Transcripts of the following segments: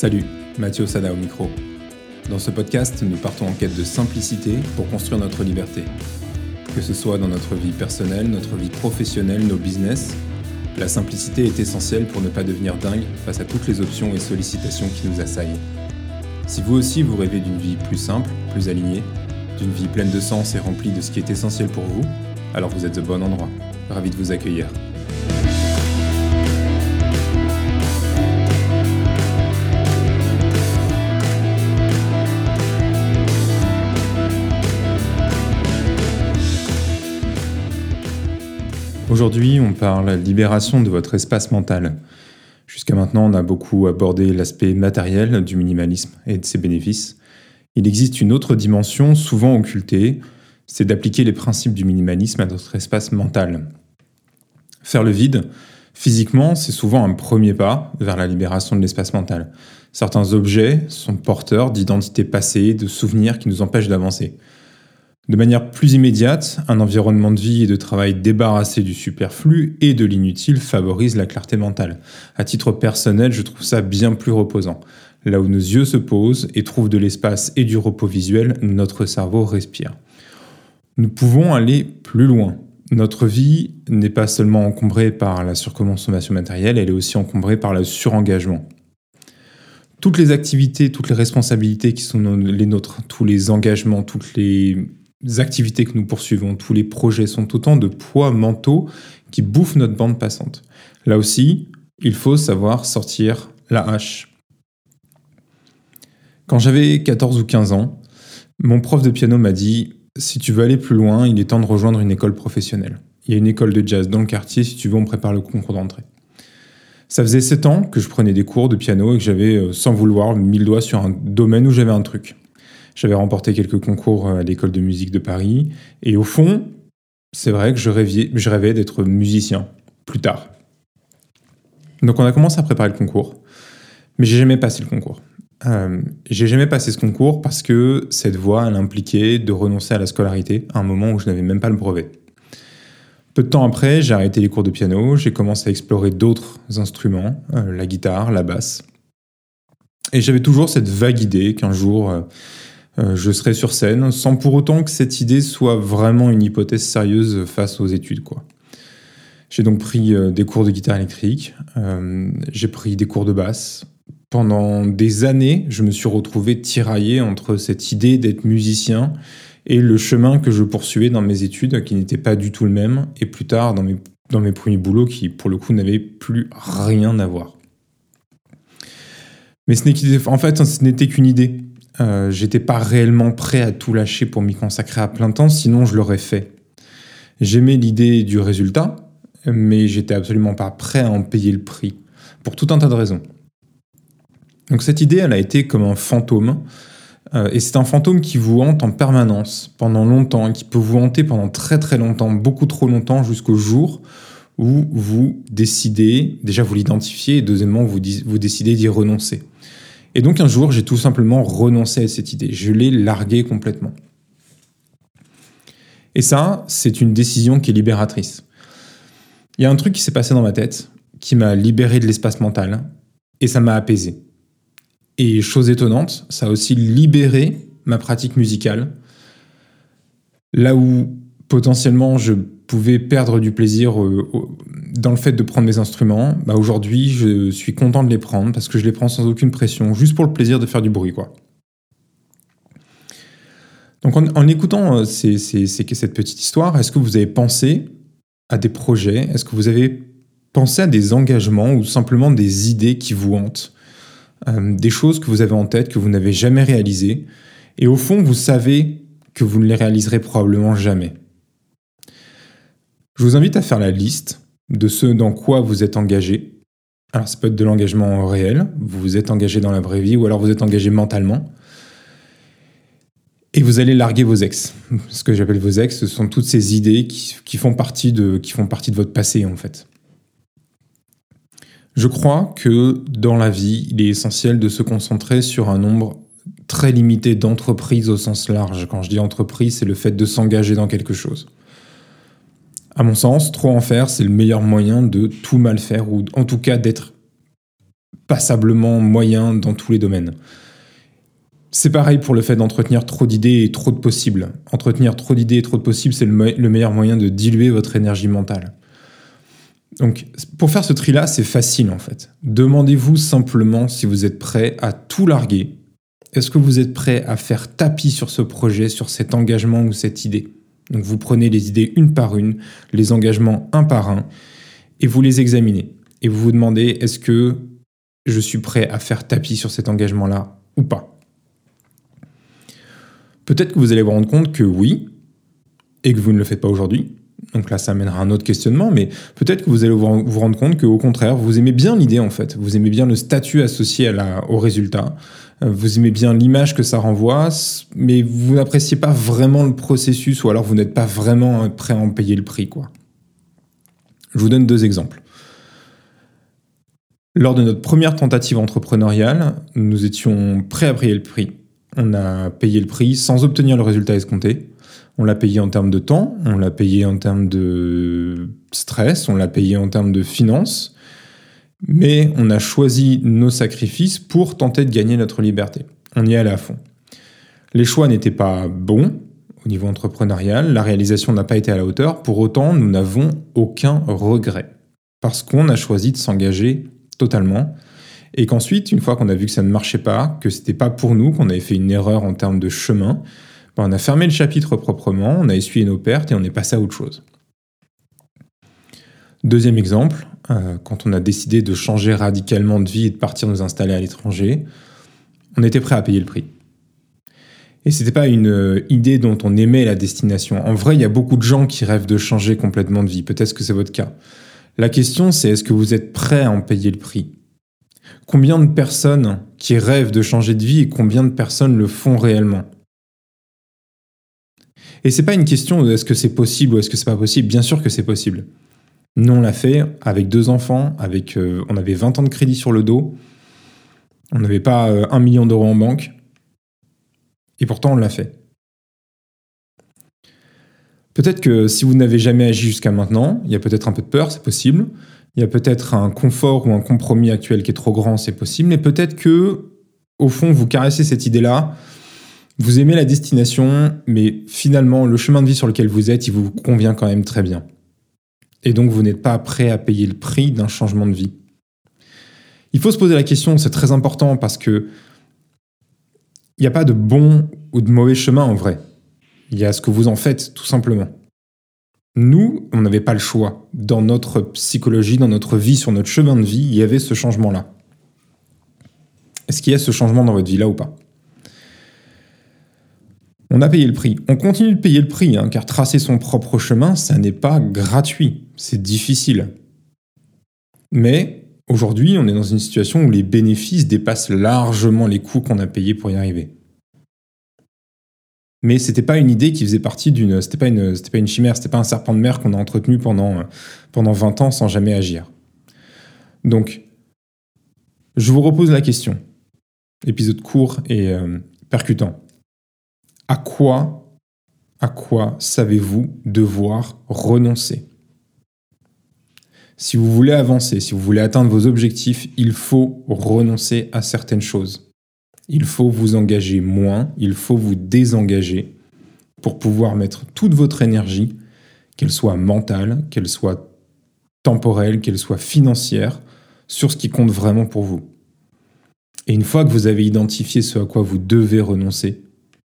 Salut, Mathieu Sada au micro. Dans ce podcast, nous partons en quête de simplicité pour construire notre liberté. Que ce soit dans notre vie personnelle, notre vie professionnelle, nos business, la simplicité est essentielle pour ne pas devenir dingue face à toutes les options et sollicitations qui nous assaillent. Si vous aussi vous rêvez d'une vie plus simple, plus alignée, d'une vie pleine de sens et remplie de ce qui est essentiel pour vous, alors vous êtes au bon endroit. Ravi de vous accueillir. Aujourd'hui, on parle libération de votre espace mental. Jusqu'à maintenant, on a beaucoup abordé l'aspect matériel du minimalisme et de ses bénéfices. Il existe une autre dimension, souvent occultée, c'est d'appliquer les principes du minimalisme à notre espace mental. Faire le vide, physiquement, c'est souvent un premier pas vers la libération de l'espace mental. Certains objets sont porteurs d'identités passées, de souvenirs qui nous empêchent d'avancer. De manière plus immédiate, un environnement de vie et de travail débarrassé du superflu et de l'inutile favorise la clarté mentale. À titre personnel, je trouve ça bien plus reposant. Là où nos yeux se posent et trouvent de l'espace et du repos visuel, notre cerveau respire. Nous pouvons aller plus loin. Notre vie n'est pas seulement encombrée par la surconsommation matérielle, elle est aussi encombrée par le surengagement. Toutes les activités, toutes les responsabilités qui sont les nôtres, tous les engagements, toutes les activités que nous poursuivons, tous les projets sont autant de poids mentaux qui bouffent notre bande passante. Là aussi, il faut savoir sortir la hache. Quand j'avais 14 ou 15 ans, mon prof de piano m'a dit Si tu veux aller plus loin, il est temps de rejoindre une école professionnelle. Il y a une école de jazz dans le quartier, si tu veux, on prépare le concours d'entrée. Ça faisait 7 ans que je prenais des cours de piano et que j'avais, euh, sans vouloir, mis le doigt sur un domaine où j'avais un truc. J'avais remporté quelques concours à l'école de musique de Paris. Et au fond, c'est vrai que je rêvais, je rêvais d'être musicien plus tard. Donc on a commencé à préparer le concours, mais j'ai jamais passé le concours. Euh, j'ai jamais passé ce concours parce que cette voie, elle impliquait de renoncer à la scolarité à un moment où je n'avais même pas le brevet. Peu de temps après, j'ai arrêté les cours de piano, j'ai commencé à explorer d'autres instruments, euh, la guitare, la basse. Et j'avais toujours cette vague idée qu'un jour, euh, euh, je serai sur scène, sans pour autant que cette idée soit vraiment une hypothèse sérieuse face aux études. quoi. J'ai donc pris euh, des cours de guitare électrique, euh, j'ai pris des cours de basse. Pendant des années, je me suis retrouvé tiraillé entre cette idée d'être musicien et le chemin que je poursuivais dans mes études, qui n'était pas du tout le même, et plus tard dans mes, dans mes premiers boulots, qui pour le coup n'avaient plus rien à voir. Mais ce en fait, ce n'était qu'une idée. Euh, j'étais pas réellement prêt à tout lâcher pour m'y consacrer à plein temps, sinon je l'aurais fait. J'aimais l'idée du résultat, mais j'étais absolument pas prêt à en payer le prix, pour tout un tas de raisons. Donc cette idée, elle a été comme un fantôme, euh, et c'est un fantôme qui vous hante en permanence, pendant longtemps, et qui peut vous hanter pendant très très longtemps, beaucoup trop longtemps, jusqu'au jour où vous décidez, déjà vous l'identifiez, et deuxièmement vous, vous décidez d'y renoncer. Et donc un jour, j'ai tout simplement renoncé à cette idée. Je l'ai larguée complètement. Et ça, c'est une décision qui est libératrice. Il y a un truc qui s'est passé dans ma tête, qui m'a libéré de l'espace mental, et ça m'a apaisé. Et chose étonnante, ça a aussi libéré ma pratique musicale. Là où potentiellement je pouvais perdre du plaisir euh, dans le fait de prendre mes instruments, bah aujourd'hui, je suis content de les prendre parce que je les prends sans aucune pression, juste pour le plaisir de faire du bruit, quoi. Donc en, écoutant euh, cette petite histoire, est-ce que vous avez pensé à des projets? Est-ce que vous avez pensé à des engagements ou simplement des idées qui vous hantent? Euh, Des choses que vous avez en tête, que vous n'avez jamais réalisées Et au fond, vous savez que vous ne les réaliserez probablement jamais. Je vous invite à faire la liste de ce dans quoi vous êtes engagé. Alors ça peut être de l'engagement réel, vous vous êtes engagé dans la vraie vie, ou alors vous êtes engagé mentalement. Et vous allez larguer vos ex. Ce que j'appelle vos ex, ce sont toutes ces idées qui, font partie de, qui font partie de votre passé en fait. Je crois que dans la vie, il est essentiel de se concentrer sur un nombre très limité d'entreprises au sens large. Quand je dis entreprise, c'est le fait de s'engager dans quelque chose. À mon sens, trop en faire, c'est le meilleur moyen de tout mal faire, ou en tout cas d'être passablement moyen dans tous les domaines. C'est pareil pour le fait d'entretenir trop d'idées et trop de possibles. Entretenir trop d'idées et trop de possibles, c'est le, meilleur moyen de diluer votre énergie mentale. Donc, pour faire ce tri-là, c'est facile en fait. Demandez-vous simplement si vous êtes prêt à tout larguer. Est-ce que vous êtes prêt à faire tapis sur ce projet, sur cet engagement ou cette idée? Donc, vous prenez les idées une par une, les engagements un par un, et vous les examinez. Et vous vous demandez est-ce que je suis prêt à faire tapis sur cet engagement-là ou pas? Peut-être que vous allez vous rendre compte que oui, et que vous ne le faites pas aujourd'hui. Donc là, ça amènera un autre questionnement, mais peut-être que vous allez vous rendre compte qu'au contraire, vous aimez bien l'idée en fait, vous aimez bien le statut associé au résultat, vous aimez bien l'image que ça renvoie, mais vous n'appréciez pas vraiment le processus ou alors vous n'êtes pas vraiment prêt à en payer le prix. Quoi. Je vous donne deux exemples. Lors de notre première tentative entrepreneuriale, nous étions prêts à payer le prix. On a payé le prix sans obtenir le résultat escompté. On l'a payé en termes de temps, on l'a payé en termes de stress, on l'a payé en termes de finances, mais on a choisi nos sacrifices pour tenter de gagner notre liberté. On y allait à fond. Les choix n'étaient pas bons au niveau entrepreneurial, la réalisation n'a pas été à la hauteur, pour autant nous n'avons aucun regret, parce qu'on a choisi de s'engager totalement, et qu'ensuite, une fois qu'on a vu que ça ne marchait pas, que c'était pas pour nous, qu'on avait fait une erreur en termes de chemin, ben, on a fermé le chapitre proprement, on a essuyé nos pertes et on est passé à autre chose. Deuxième exemple, euh, quand on a décidé de changer radicalement de vie et de partir nous installer à l'étranger, on était prêt à payer le prix. Et c'était pas une euh, idée dont on aimait la destination. En vrai, il y a beaucoup de gens qui rêvent de changer complètement de vie. Peut-être que c'est votre cas. La question, c'est est-ce que vous êtes prêt à en payer le prix? Combien de personnes qui rêvent de changer de vie et combien de personnes le font réellement? Et c'est pas une question de est-ce que c'est possible ou est-ce que c'est pas possible. Bien sûr que c'est possible. Nous, on l'a fait avec deux enfants, avec, euh, on avait 20 ans de crédit sur le dos, on n'avait pas euh, un million d'euros en banque, et pourtant on l'a fait. Peut-être que si vous n'avez jamais agi jusqu'à maintenant, il y a peut-être un peu de peur, c'est possible. Il y a peut-être un confort ou un compromis actuel qui est trop grand, c'est possible. Mais peut-être que, au fond, vous caressez cette idée-là. Vous aimez la destination, mais finalement, le chemin de vie sur lequel vous êtes, il vous convient quand même très bien. Et donc, vous n'êtes pas prêt à payer le prix d'un changement de vie. Il faut se poser la question, c'est très important parce que il n'y a pas de bon ou de mauvais chemin en vrai. Il y a ce que vous en faites, tout simplement. Nous, on n'avait pas le choix. Dans notre psychologie, dans notre vie, sur notre chemin de vie, il y avait ce changement-là. Est-ce qu'il y a ce changement dans votre vie là ou pas? On a payé le prix. On continue de payer le prix, hein, car tracer son propre chemin, ça n'est pas gratuit. C'est difficile. Mais aujourd'hui, on est dans une situation où les bénéfices dépassent largement les coûts qu'on a payés pour y arriver. Mais c'était pas une idée qui faisait partie d'une c'était pas une pas une chimère c'était pas un serpent de mer qu'on a entretenu pendant pendant 20 ans sans jamais agir. Donc je vous repose la question. Épisode court et euh, percutant. À quoi à quoi savez-vous devoir renoncer? Si vous voulez avancer si vous voulez atteindre vos objectifs il faut renoncer à certaines choses il faut vous engager moins, il faut vous désengager pour pouvoir mettre toute votre énergie, qu'elle soit mentale, qu'elle soit temporelle, qu'elle soit financière, sur ce qui compte vraiment pour vous. Et une fois que vous avez identifié ce à quoi vous devez renoncer,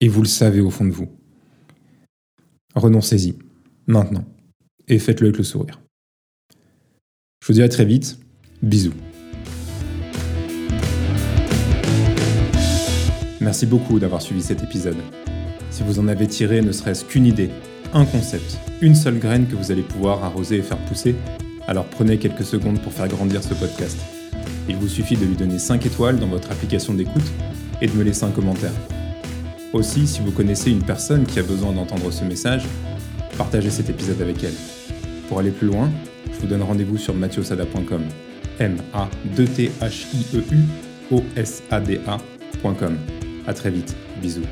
et vous le savez au fond de vous, renoncez-y, maintenant, et faites-le avec le sourire. Je vous dis à très vite, bisous. Merci beaucoup d'avoir suivi cet épisode. Si vous en avez tiré ne serait-ce qu'une idée, un concept, une seule graine que vous allez pouvoir arroser et faire pousser, alors prenez quelques secondes pour faire grandir ce podcast. Il vous suffit de lui donner 5 étoiles dans votre application d'écoute et de me laisser un commentaire. Aussi, si vous connaissez une personne qui a besoin d'entendre ce message, partagez cet épisode avec elle. Pour aller plus loin, je vous donne rendez-vous sur mathiosada.com. M-A-2-T-H-I-E-U-O-S-A-D-A.com. À très vite. Bisous.